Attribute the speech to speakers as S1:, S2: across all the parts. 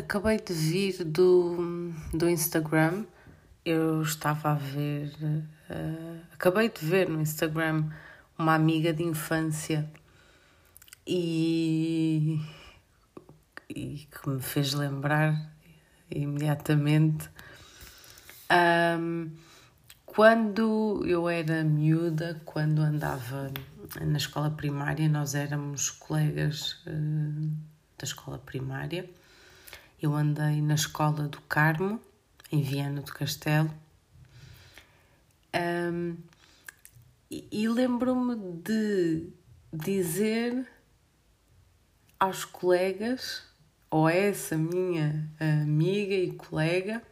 S1: acabei de vir do, do Instagram. Eu estava a ver, uh, acabei de ver no Instagram uma amiga de infância e, e que me fez lembrar imediatamente. Um, quando eu era miúda, quando andava na escola primária, nós éramos colegas uh, da escola primária. Eu andei na escola do Carmo, em Viana do Castelo. Um, e, e lembro-me de dizer aos colegas, ou a essa minha amiga e colega,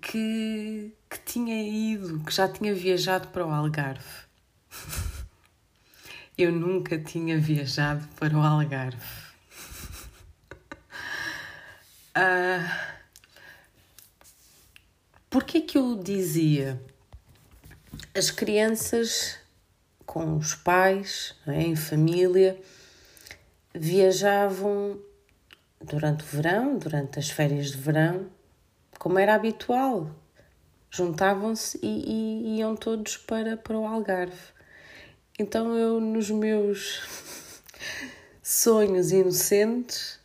S1: que, que tinha ido, que já tinha viajado para o Algarve. Eu nunca tinha viajado para o Algarve. Uh, Porquê que eu dizia? As crianças com os pais, é, em família, viajavam durante o verão, durante as férias de verão, como era habitual. Juntavam-se e, e, iam todos para, para o Algarve. Então eu, nos meus sonhos inocentes,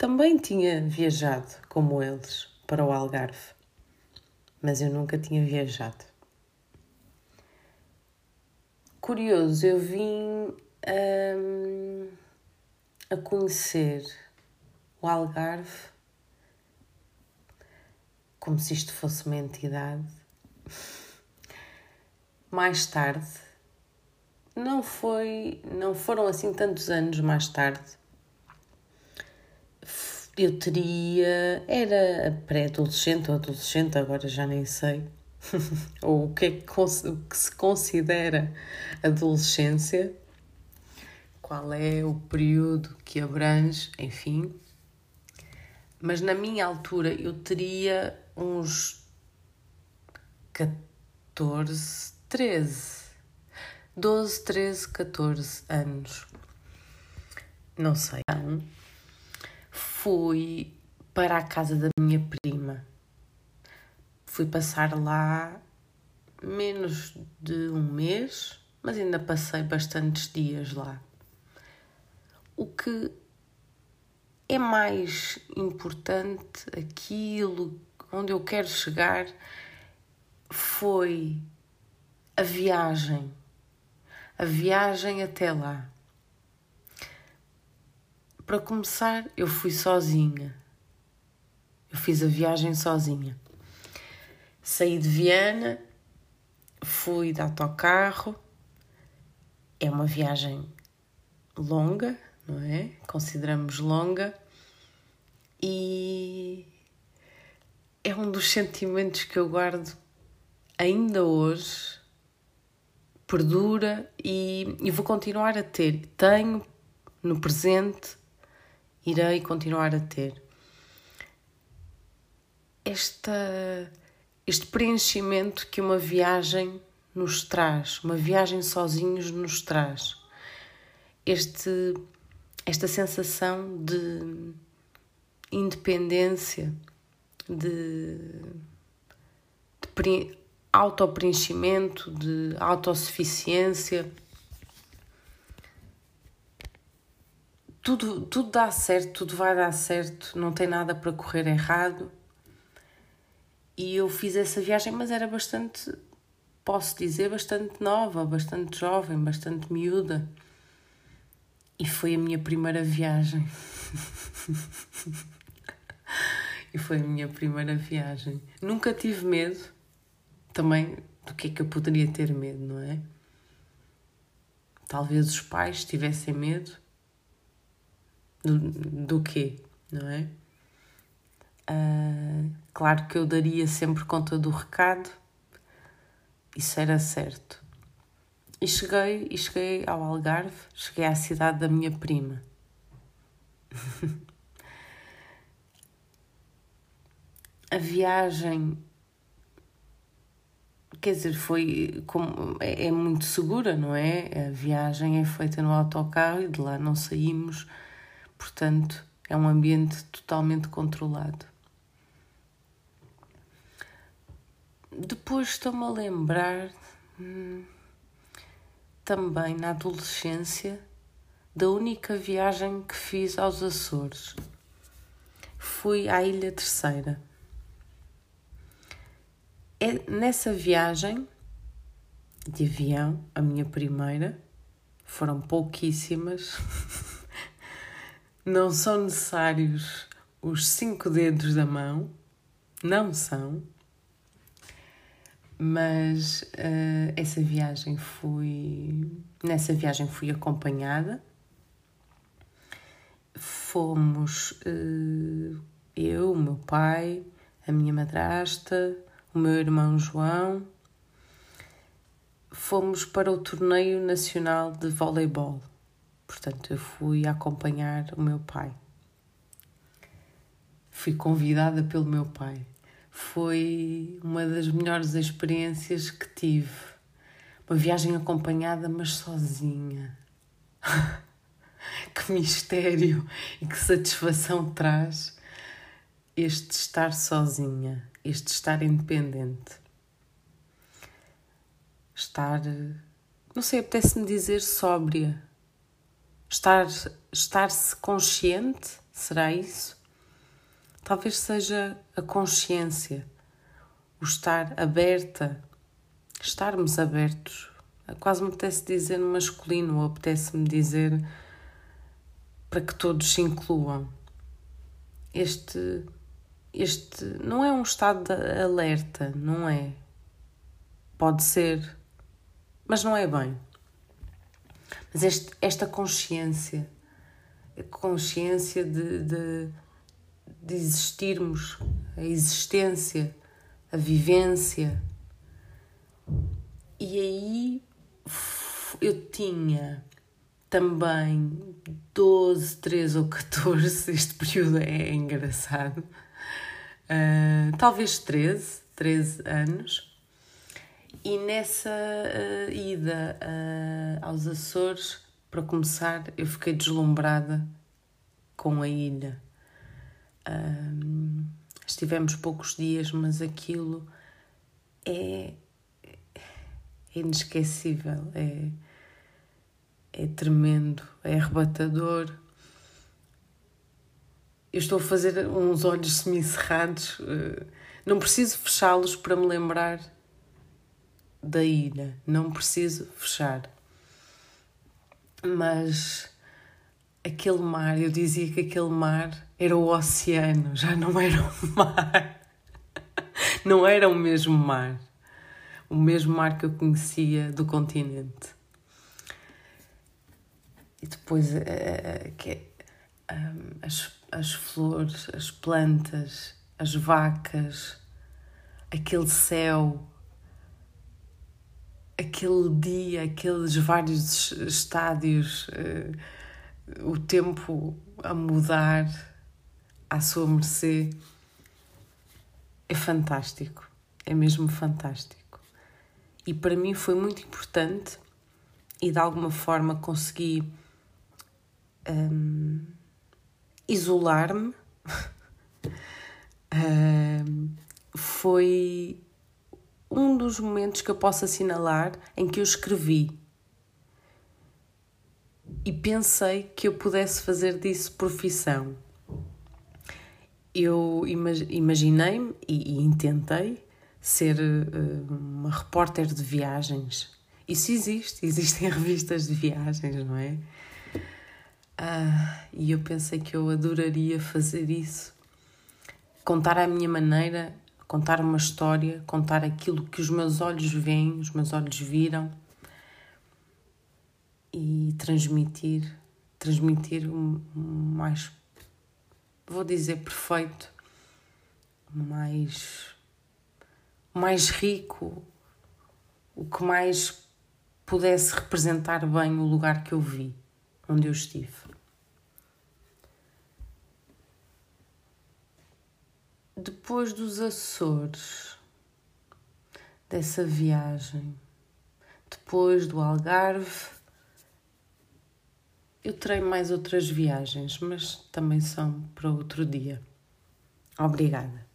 S1: também tinha viajado, como eles, para o Algarve. Mas eu nunca tinha viajado. Curioso, eu vim hum, a conhecer o Algarve como se isto fosse uma entidade. Mais tarde, não foi, não foram assim tantos anos mais tarde. Eu teria, era pré-adolescente ou adolescente, agora já nem sei. ou o que é que, o que se considera adolescência, qual é o período que abrange, enfim. Mas na minha altura eu teria uns 14, 13, 12, 13, 14 anos. Não sei. Fui para a casa da minha prima. Fui passar lá menos de um mês, mas ainda passei bastantes dias lá. O que é mais importante aquilo onde eu quero chegar foi a viagem, a viagem até lá. Para começar, eu fui sozinha. Eu fiz a viagem sozinha. Saí de Viana, fui de autocarro. É uma viagem longa, não é? Consideramos longa. E é um dos sentimentos que eu guardo ainda hoje, perdura e, e vou continuar a ter. Tenho no presente, irei continuar a ter. Esta, este preenchimento que uma viagem nos traz, uma viagem sozinhos nos traz. Este, esta sensação de independência, de, de autopreenchimento, de autossuficiência. Tudo, tudo dá certo, tudo vai dar certo, não tem nada para correr errado. E eu fiz essa viagem, mas era bastante, posso dizer, bastante nova, bastante jovem, bastante miúda. E foi a minha primeira viagem. e foi a minha primeira viagem. Nunca tive medo, também do que é que eu poderia ter medo, não é? Talvez os pais tivessem medo do, do quê, não é? Uh, claro que eu daria sempre conta do recado, isso era certo. E cheguei, e cheguei ao Algarve, cheguei à cidade da minha prima. a viagem quer dizer, foi como é, é, muito segura, não é? A viagem é feita no autocarro e de lá não saímos, portanto É um ambiente totalmente controlado. Depois estou-me a lembrar hum, também na adolescência da única viagem que fiz aos Açores. Fui à Ilha Terceira. É, nessa viagem de avião, a minha primeira, foram pouquíssimas. Não são necessários os cinco dedos da mão, não são, mas uh, essa viagem fui. Nessa viagem fui acompanhada. Fomos uh, eu, o meu pai, a minha madrasta, o meu irmão João fomos para o torneio nacional de voleibol. Portanto, eu fui acompanhar o meu pai. Fui convidada pelo meu pai. Foi uma das melhores experiências que tive. Uma viagem acompanhada, mas sozinha. que mistério e que satisfação traz este estar sozinha, este estar independente estar, não sei, apetece-me dizer sóbria, estar, estar-se consciente, será isso? Talvez seja a consciência, o estar aberta, estarmos abertos. Quase me apetece dizer no masculino, ou apetece-me dizer para que todos se incluam. Este, este não é um estado de alerta, não é? Pode ser mas não é bem. Mas este, esta consciência, a consciência de, de, de existirmos, a existência, a vivência. E aí eu tinha também 12, 13 ou 14, este período é engraçado, uh, talvez 13, 13 anos, e nessa uh, ida uh, aos Açores, para começar, eu fiquei deslumbrada com a ilha. Estivemos poucos dias, mas aquilo é, é inesquecível, é, é tremendo, é arrebatador. Eu estou a fazer uns olhos semicerrados, não preciso fechá-los para me lembrar da ilha, não preciso fechar. Mas aquele mar, eu dizia que aquele mar era o oceano, já não era o mar. Não era o mesmo mar. O mesmo mar que eu conhecia do continente. E depois uh, que, um, as, as flores, as plantas, as vacas, aquele céu aquele dia, aqueles vários estádios, uh, o tempo a mudar à sua mercê, é fantástico, é mesmo fantástico. E para mim foi muito importante e de alguma forma consegui um, isolar-me. um, foi um dos momentos que eu posso assinalar em que eu escrevi e pensei que eu pudesse fazer disso profissão. Eu imaginei-me e, e intentei ser uh, uma repórter de viagens. Isso existe, existem revistas de viagens, não é? Ah, e eu pensei que eu adoraria fazer isso. Contar à minha maneira contar uma história, contar aquilo que os meus olhos veem, os meus olhos viram e transmitir, transmitir o mais, vou dizer perfeito, mais, mais rico, o que mais pudesse representar bem o lugar que eu vi, onde eu estive. Depois dos Açores, dessa viagem, depois do Algarve, eu terei mais outras viagens, mas também são para outro dia. Obrigada.